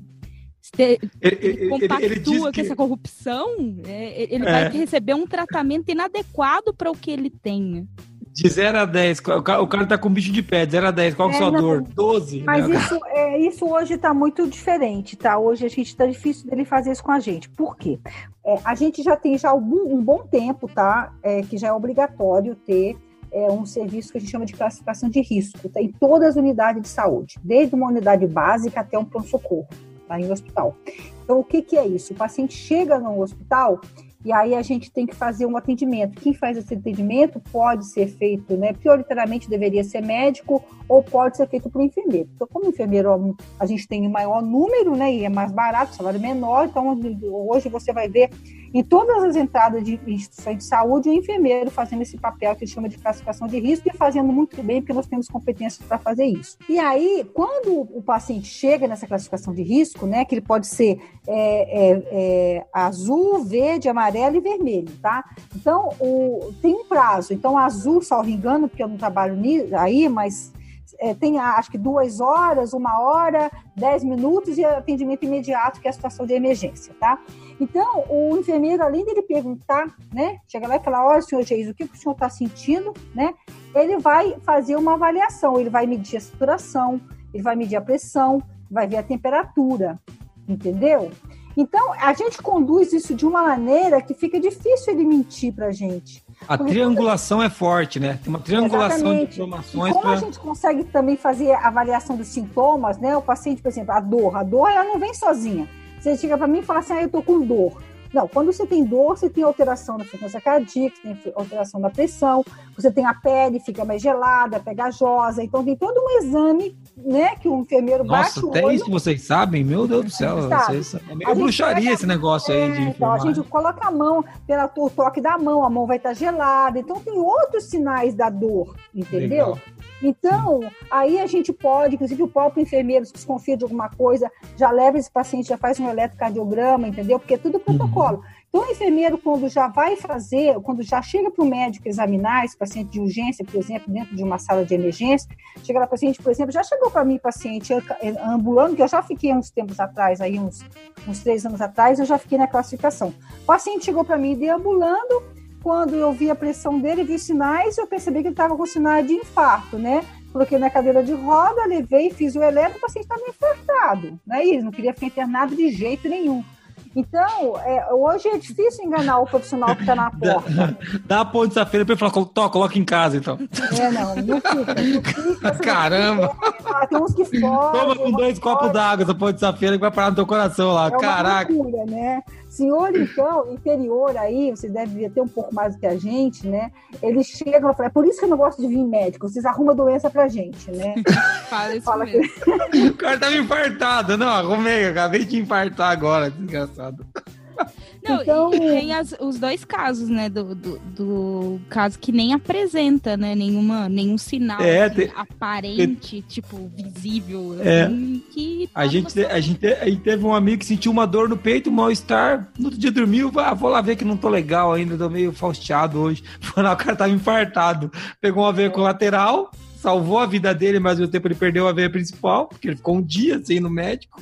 ele, ele, compactua ele, ele com que... essa corrupção, é, ele é. vai receber um tratamento inadequado para o que ele tenha. De 0 a 10, o cara, o cara tá com bicho de pé, de 0 a 10, qual é, a sua não, dor? 12? Mas né? isso, é, isso hoje tá muito diferente, tá? Hoje a gente tá difícil dele fazer isso com a gente. Por quê? É, a gente já tem já algum, um bom tempo, tá? É, que já é obrigatório ter é, um serviço que a gente chama de classificação de risco, tá? Em todas as unidades de saúde, desde uma unidade básica até um pronto-socorro, tá? Em hospital. Então, o que, que é isso? O paciente chega no hospital, e aí a gente tem que fazer um atendimento. Quem faz esse atendimento pode ser feito, né? Prioritariamente deveria ser médico ou pode ser feito por enfermeiro. Então, como enfermeiro a gente tem um maior número, né? E é mais barato, salário menor. Então, hoje você vai ver em todas as entradas de instituições de saúde, o enfermeiro fazendo esse papel que ele chama de classificação de risco e fazendo muito bem, porque nós temos competências para fazer isso. E aí, quando o paciente chega nessa classificação de risco, né, que ele pode ser é, é, é, azul, verde, amarelo e vermelho, tá? Então, o, tem um prazo. Então, azul, salvo engano, porque eu não trabalho aí, mas é, tem acho que duas horas, uma hora, dez minutos e atendimento imediato, que é a situação de emergência, tá? Então, o enfermeiro, além dele perguntar, né, chega lá e falar, olha, senhor Geis, o que o senhor está sentindo, né? Ele vai fazer uma avaliação, ele vai medir a saturação, ele vai medir a pressão, vai ver a temperatura, entendeu? Então, a gente conduz isso de uma maneira que fica difícil ele mentir para a gente. A Porque triangulação é forte, né? Tem uma triangulação Exatamente. de informações. E como pra... a gente consegue também fazer a avaliação dos sintomas, né? O paciente, por exemplo, a dor. A dor, ela não vem sozinha. Você chega para mim e fala assim, ah, eu tô com dor. Não, quando você tem dor, você tem alteração na frequência cardíaca, tem alteração da pressão, você tem a pele, fica mais gelada, pegajosa. Então, tem todo um exame, né, que o enfermeiro Nossa, bate o até olho. isso vocês sabem? Meu Deus do céu. Vocês, é meio bruxaria pega, esse negócio é, aí de então, A gente coloca a mão, pelo toque da mão, a mão vai estar gelada. Então, tem outros sinais da dor, entendeu? Legal. Então, aí a gente pode, inclusive o próprio enfermeiro, se desconfia de alguma coisa, já leva esse paciente, já faz um eletrocardiograma, entendeu? Porque é tudo protocolo. Uhum. Então, o enfermeiro, quando já vai fazer, quando já chega para o médico examinar esse paciente de urgência, por exemplo, dentro de uma sala de emergência, chega lá paciente, por exemplo, já chegou para mim paciente ambulando, que eu já fiquei uns tempos atrás, aí uns, uns três anos atrás, eu já fiquei na classificação. O paciente chegou para mim deambulando, quando eu vi a pressão dele, vi sinais, eu percebi que ele estava com sinais de infarto, né? Coloquei na cadeira de roda, levei, fiz o eletro, o paciente estava infartado, né? E não queria ficar internado de jeito nenhum. Então, é, hoje é difícil enganar o profissional que está na porta. Dá, a ponte da feira para ele falar, Tó, coloca em casa, então. É, não, não fica. Não fica Caramba! Ah, tem uns que fogem. Toma com dois copos d'água essa ponte da feira que vai parar no teu coração lá. É Caraca! Loucura, né? Senhor, então, interior aí, vocês devem ter um pouco mais do que a gente, né? Eles chegam e falam, é por isso que eu não gosto de vir médico, vocês arrumam doença pra gente, né? Fala isso Fala mesmo. Que... o cara tava infartado. Não, arrumei, acabei de infartar agora, desgraçado. Não, então... e tem as, os dois casos, né? Do, do, do, caso que nem apresenta, né? Nenhuma, nenhum sinal é, assim, aparente, tipo, visível. É. Assim, que a, gente, a, gente, a gente teve um amigo que sentiu uma dor no peito, um mal-estar. No outro dia dormiu, ah, vou lá ver que não tô legal ainda, tô meio fausteado hoje. Foi lá, o cara tava infartado. Pegou uma veia colateral, salvou a vida dele, mas ao mesmo tempo ele perdeu a veia principal, porque ele ficou um dia sem ir no médico.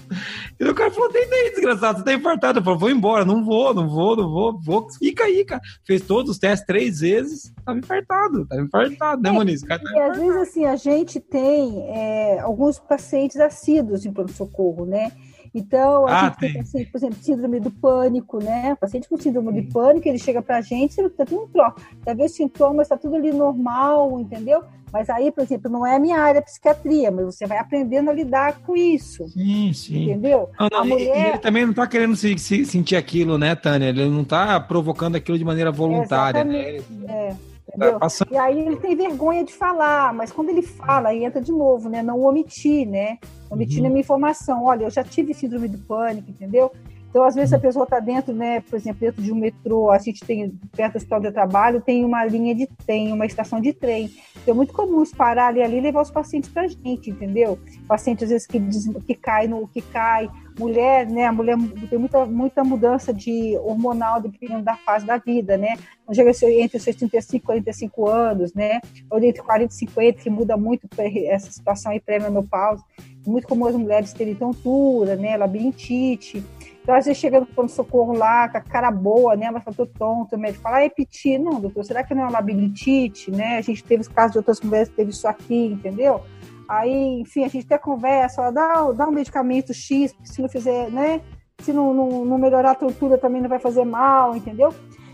E o cara falou: Deita aí, desgraçado, você tá infartado. Eu falei: Vou embora, não vou, não vou, não vou, vou. Fica aí, cara. Fez todos os testes três vezes, tava infartado, tava infartado, né, é, Moniz? Tá e às vezes, assim, a gente tem é, alguns pacientes assíduos em pronto-socorro, né? Então, a ah, gente tem, paciente, por exemplo, síndrome do pânico, né? O paciente com síndrome de pânico, ele chega pra gente, tá tudo troca. Tá vendo os sintomas, tá tudo ali normal, entendeu? Mas aí, por exemplo, não é a minha área psiquiatria, mas você vai aprendendo a lidar com isso. Sim, sim. Entendeu? Não, não, a mulher... ele também não está querendo se, se, sentir aquilo, né, Tânia? Ele não está provocando aquilo de maneira voluntária. Né? É. Entendeu? Tá e aí ele tem vergonha de falar, mas quando ele fala, aí entra de novo, né? Não omitir, né? Omitir uhum. a minha informação. Olha, eu já tive síndrome do pânico, entendeu? Então, às vezes, a pessoa está dentro, né, por exemplo, dentro de um metrô, a gente tem, perto do hospital de trabalho, tem uma linha de trem, uma estação de trem. Então, é muito comum parar ali, ali e levar os pacientes para a gente, entendeu? Paciente, às vezes, que, que cai no que cai. Mulher, né, a mulher tem muita, muita mudança de hormonal dependendo da fase da vida, né? Então, chega entre os seus 35 e 45 anos, né? Ou entre 40 e 50, que muda muito essa situação aí pré-menopausa. Muito comum as mulheres terem tontura, né, labirintite. Então, às vezes chega no pronto-socorro lá, com a cara boa, né? Mas tô tonto, o médico fala, ah, é piti. Não, doutor, será que não é uma labirintite, né? A gente teve os casos de outras que teve isso aqui, entendeu? Aí, enfim, a gente até conversa, dá, dá um medicamento X, se não fizer, né? Se não, não, não melhorar a tortura também não vai fazer mal, entendeu?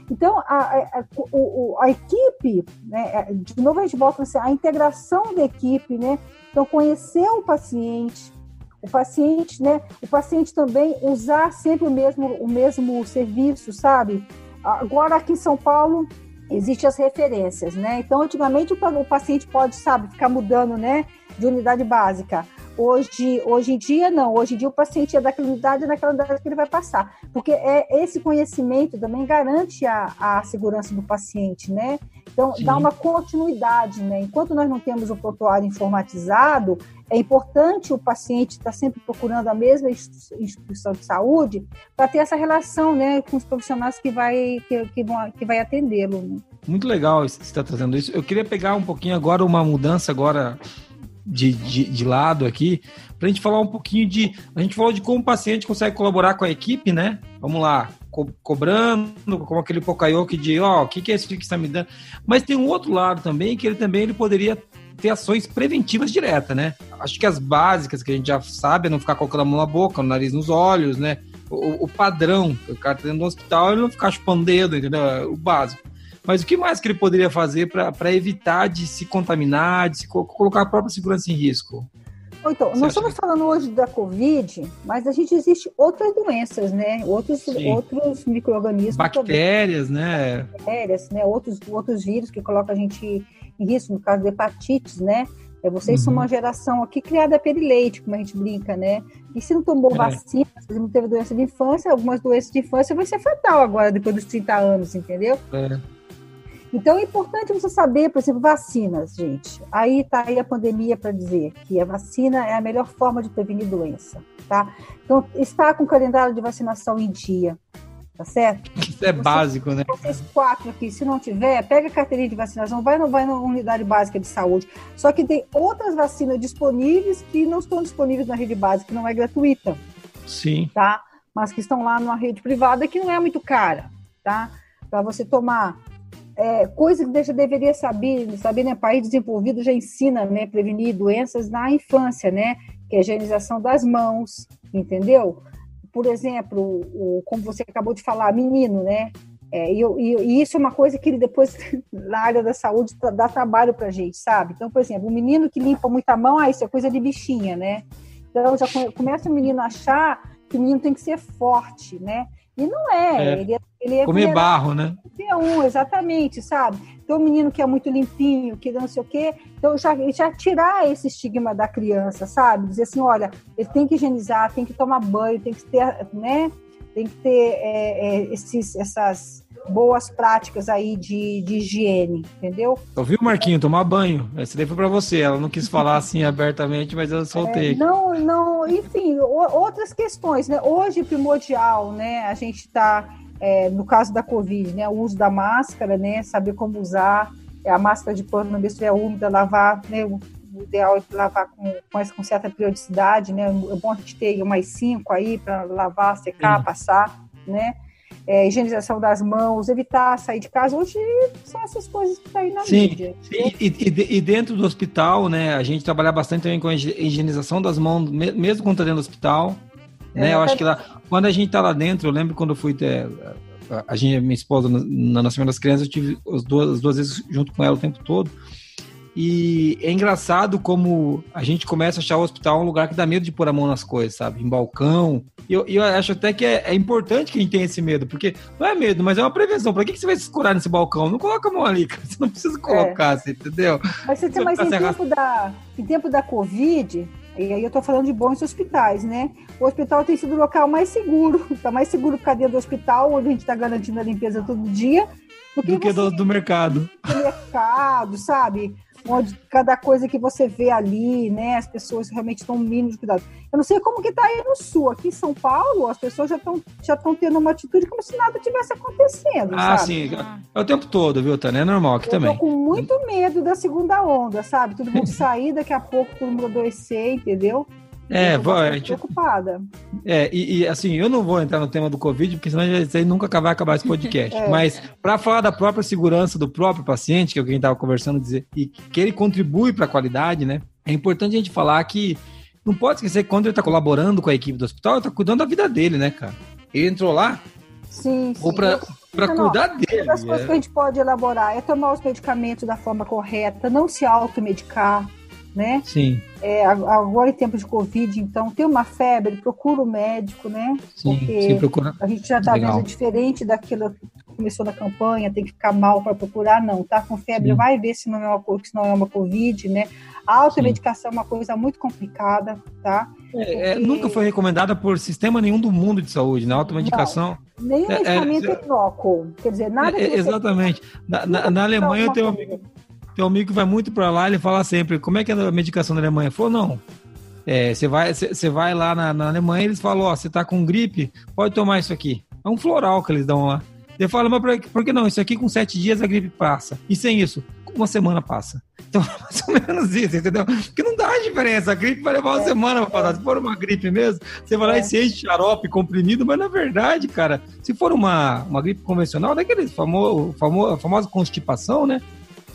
Então, a, a, a, a, equipe, né, é, de novo a gente volta assim, a integração da equipe, né? Então, conhecer o paciente, o paciente, né? O paciente também usar sempre o mesmo, o mesmo serviço, sabe? Agora aqui em São Paulo existem as referências, né? Então, antigamente o, paciente pode, sabe, ficar mudando, né? De unidade básica. Hoje, hoje em dia, não. Hoje em dia, o paciente é daquela idade, é daquela idade que ele vai passar. Porque é, esse conhecimento também garante a, a segurança do paciente, né? Então, Sim. dá uma continuidade, né? Enquanto nós não temos o prontuário informatizado, é importante o paciente estar sempre procurando a mesma instituição de saúde para ter essa relação, né, com os profissionais que vai, que, que vão, que vai atendê-lo. Né? Muito legal você estar trazendo isso. Eu queria pegar um pouquinho agora uma mudança agora de, de, de lado aqui, para a gente falar um pouquinho de. A gente falou de como o paciente consegue colaborar com a equipe, né? Vamos lá, co cobrando, como aquele Pocayoke de, ó, oh, o que, que é isso que está me dando? Mas tem um outro lado também, que ele também ele poderia ter ações preventivas diretas, né? Acho que as básicas que a gente já sabe é não ficar colocando a mão na boca, o nariz nos olhos, né? O, o padrão, o cara tá dentro do hospital, ele não ficar chupando dedo, entendeu? É o básico. Mas o que mais que ele poderia fazer para evitar de se contaminar, de se co colocar a própria segurança em risco? Então, Você nós estamos que... falando hoje da Covid, mas a gente existe outras doenças, né? Outros, outros micro-organismos. Bactérias, também. né? Bactérias, né? Outros, outros vírus que colocam a gente em risco, no caso de hepatites, né? É, vocês uhum. são uma geração aqui criada pelo leite, como a gente brinca, né? E se não tomou é. vacina, se não teve doença de infância, algumas doenças de infância vai ser fatal agora, depois dos 30 anos, entendeu? É. Então é importante você saber, por exemplo, vacinas, gente. Aí está aí a pandemia para dizer que a vacina é a melhor forma de prevenir doença, tá? Então está com o calendário de vacinação em dia, tá certo? Isso é básico, né? Vocês quatro aqui, se não tiver, pega a carteirinha de vacinação, vai não vai na unidade básica de saúde. Só que tem outras vacinas disponíveis que não estão disponíveis na rede básica, que não é gratuita. Sim. Tá? Mas que estão lá numa rede privada que não é muito cara, tá? Para você tomar é, coisa que já deveria saber, saber, né? País desenvolvido já ensina, né? Prevenir doenças na infância, né? Que é a higienização das mãos, entendeu? Por exemplo, o, como você acabou de falar, menino, né? É, e, e, isso é uma coisa que ele depois, na área da saúde, dá trabalho pra gente, sabe? Então, por exemplo, o menino que limpa muita mão, ah, isso é coisa de bichinha, né? Então, já começa o menino a achar que o menino tem que ser forte, né? E não é. é. Ele, é, ele é Comer barro, né? Um, exatamente, sabe? Então, o menino que é muito limpinho, que não sei o quê. Então, já, já tirar esse estigma da criança, sabe? Dizer assim, olha, ele tem que higienizar, tem que tomar banho, tem que ter, né? Tem que ter é, é, esses, essas boas práticas aí de, de higiene, entendeu? Ouviu, Marquinho? Tomar banho. Essa daí foi para você. Ela não quis falar assim abertamente, mas eu soltei. É, não, não, enfim, outras questões, né? Hoje, primordial, né? A gente está, é, no caso da Covid, né? O uso da máscara, né? Saber como usar é, a máscara de pano, não estiver úmida, lavar, né? O ideal é lavar com, com, com certa periodicidade, né? É bom a gente ter umas cinco aí para lavar, secar, Sim. passar, né? É, higienização das mãos, evitar sair de casa. Hoje são essas coisas que estão tá aí na sim, mídia. Sim, e, e, e, dentro do hospital, né, a gente trabalha bastante também com a higienização das mãos, mesmo quando está dentro do hospital. Né? É, eu acho que lá, quando a gente está lá dentro, eu lembro quando eu fui ter, a gente, minha esposa, na Nascimento das Crianças, eu tive as duas, as duas vezes junto com ela o tempo todo. E é engraçado como a gente começa a achar o hospital um lugar que dá medo de pôr a mão nas coisas, sabe? Em balcão. E eu, eu acho até que é, é, importante que a gente tenha esse medo, porque não é medo, mas é uma prevenção. Pra que, que você vai se escurar nesse balcão? Não coloca a mão ali, cara. Você não precisa colocar, é. você entendeu? Mas, você, mas em, tempo da, em tempo da Covid, e aí eu tô falando de bons hospitais, né? O hospital tem sido o local mais seguro, tá mais seguro ficar dentro do hospital, onde a gente tá garantindo a limpeza todo dia, do que, do, que do, do mercado. Do mercado, sabe? Onde cada coisa que você vê ali, né, as pessoas realmente estão mínimo de cuidado. Eu não sei como que está aí no sul, aqui em São Paulo, as pessoas já estão já estão tendo uma atitude como se nada tivesse acontecendo, ah, sabe? sim, é o tempo todo, viu, Tânia? É normal aqui eu também. Eu tô com muito medo da segunda onda, sabe? Todo mundo sair, daqui a pouco todo mundo adoecer, entendeu? É, vou, a gente... preocupada. É, e, e, assim, eu não vou entrar no tema do Covid, porque senão a nunca vai acabar esse podcast. é. Mas para falar da própria segurança do próprio paciente, que é o que a gente estava conversando, dizer, e que ele contribui para a qualidade, né? É importante a gente falar que não pode esquecer que quando ele está colaborando com a equipe do hospital, ele está cuidando da vida dele, né, cara? Ele entrou lá sim, ou para para cuidar dele. Uma das coisas é. que a gente pode elaborar é tomar os medicamentos da forma correta, não se automedicar, né? Sim. É, agora em tempo de Covid, então, tem uma febre, procura o médico, né? Sim, Porque sim, procura. a gente já está vendo diferente daquilo que começou na campanha, tem que ficar mal para procurar, não. Tá com febre, sim. vai ver se não, é uma, se não é uma Covid, né? A automedicação é uma coisa muito complicada, tá? É, é, nunca foi recomendada por sistema nenhum do mundo de saúde, né? Automedicação. Não, nem o é, medicamento é, inócuo. Quer dizer, nada é, Exatamente. Na, na, na Alemanha eu tenho um amigo, tem um amigo que vai muito para lá, ele fala sempre, como é que é a medicação na Alemanha? Falou, não, é, você vai, você vai lá na, na Alemanha, eles falam, ó, você tá com gripe, pode tomar isso aqui. É um floral que eles dão lá. Ele fala, mas por, que não? Isso aqui com sete dias a gripe passa. E sem isso, uma semana passa. Então, mais ou menos isso, entendeu? Porque não dá diferença. A gripe vai levar uma é, semana pra passar. Se for uma gripe mesmo, você vai lá é. e se enche xarope comprimido, mas na verdade, cara, se for uma, uma gripe convencional, daquele famoso, famoso, a famosa constipação, né?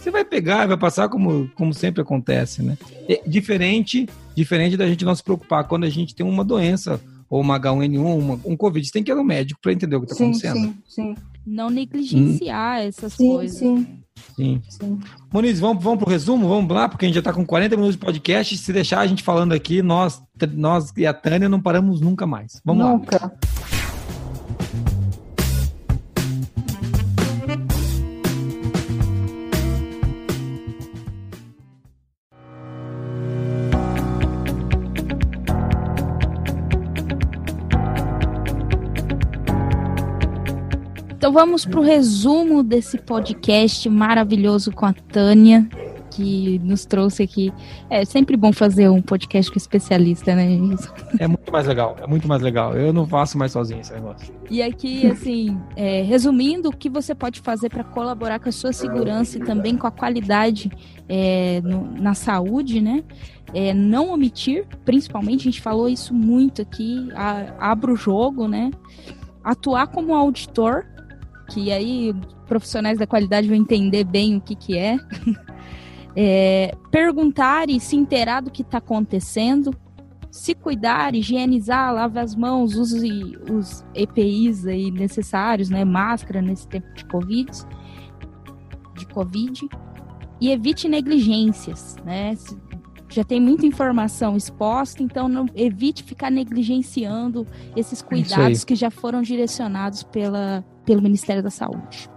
Você vai pegar, vai passar como, como sempre acontece, né? É diferente, diferente da gente não se preocupar quando a gente tem uma doença ou uma H1N1, uma, um Covid, você tem que ir no médico para entender o que está acontecendo. Sim, sim. Não negligenciar hum. essas sim, coisas. Sim. Sim. Sim. Moniz, vamos, vamos pro resumo? Vamos lá, porque a gente já está com 40 minutos de podcast. Se deixar a gente falando aqui, nós, nós e a Tânia não paramos nunca mais. Vamos nunca. lá. Nunca. Então vamos para o resumo desse podcast maravilhoso com a Tânia, que nos trouxe aqui. É sempre bom fazer um podcast com especialista, né? É muito mais legal, é muito mais legal. Eu não faço mais sozinho esse negócio. E aqui, assim, é, resumindo, o que você pode fazer para colaborar com a sua segurança e também com a qualidade é, no, na saúde, né? É, não omitir, principalmente, a gente falou isso muito aqui, a, abra o jogo, né? Atuar como auditor que aí profissionais da qualidade vão entender bem o que, que é. é perguntar e se inteirar do que está acontecendo, se cuidar, higienizar, lave as mãos, use os EPIs aí necessários, né, máscara nesse tempo de Covid, de Covid, e evite negligências, né, já tem muita informação exposta, então não evite ficar negligenciando esses cuidados que já foram direcionados pela pelo Ministério da Saúde.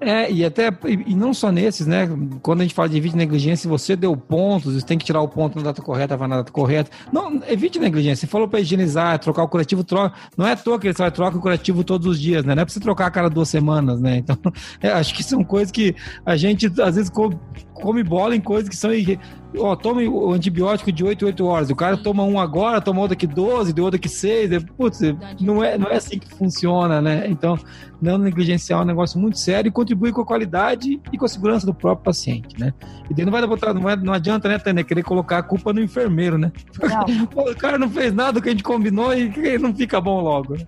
É, e até, e não só nesses, né? Quando a gente fala de evite negligência, você deu pontos, você tem que tirar o ponto na data correta, vai na data correta. Não, evite negligência. Você falou para higienizar, trocar o curativo, troca. Não é à toa que você vai trocar o curativo todos os dias, né? Não é para você trocar a cada duas semanas, né? Então, é, acho que são coisas que a gente às vezes come bola em coisas que são ó, tome o antibiótico de 8 8 horas. O cara toma um agora, toma outro daqui 12, de outro daqui 6. É, putz, não é, não é assim que funciona, né? Então, não negligenciar é um negócio muito sério e contribui com a qualidade e com a segurança do próprio paciente, né? E daí não vai botar, não, vai, não adianta, né, Tânia, querer colocar a culpa no enfermeiro, né? O cara não fez nada que a gente combinou e não fica bom logo. Né?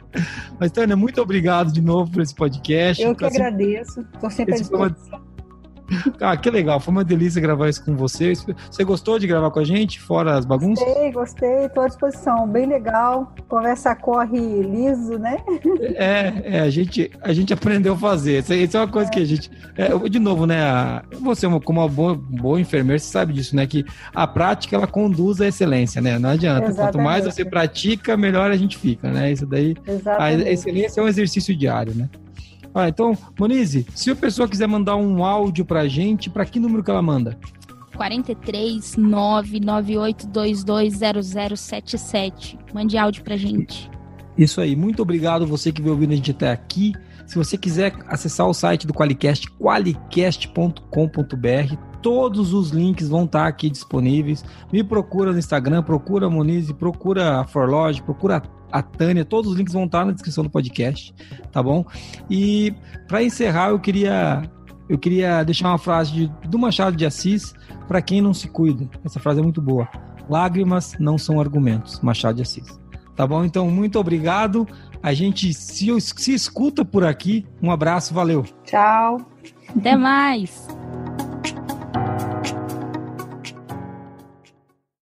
Mas, Tânia, muito obrigado de novo por esse podcast. Eu que agradeço. Estou sempre à disposição. Ah, que legal, foi uma delícia gravar isso com você. Você gostou de gravar com a gente, fora as bagunças? Gostei, gostei, estou à disposição, bem legal. Conversa corre liso, né? É, é a, gente, a gente aprendeu a fazer. Isso é uma coisa é. que a gente. É, de novo, né? A, você, como uma boa, boa enfermeira, você sabe disso, né? Que a prática ela conduz à excelência, né? Não adianta. Exatamente. Quanto mais você pratica, melhor a gente fica, né? Isso daí. Exatamente. A excelência é um exercício diário, né? Ah, então, Monize, se a pessoa quiser mandar um áudio pra gente, para que número que ela manda? 43 998220077. Mande áudio pra gente. Isso aí, muito obrigado você que veio ouvindo a gente até aqui. Se você quiser acessar o site do Qualicast, qualicast.com.br, todos os links vão estar aqui disponíveis. Me procura no Instagram, procura a Monize, procura a Forlodge, procura a Tânia, todos os links vão estar na descrição do podcast, tá bom? E para encerrar, eu queria eu queria deixar uma frase de, do Machado de Assis para quem não se cuida. Essa frase é muito boa. Lágrimas não são argumentos. Machado de Assis. Tá bom? Então, muito obrigado. A gente se, se escuta por aqui. Um abraço, valeu. Tchau. Até mais.